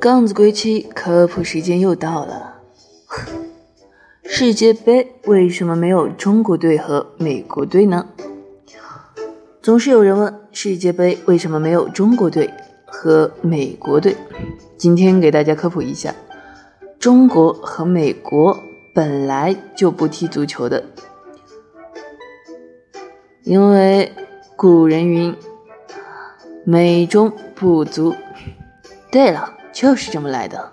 杠子归期，科普时间又到了。世界杯为什么没有中国队和美国队呢？总是有人问世界杯为什么没有中国队和美国队。今天给大家科普一下，中国和美国本来就不踢足球的，因为古人云“美中不足”。对了，就是这么来的。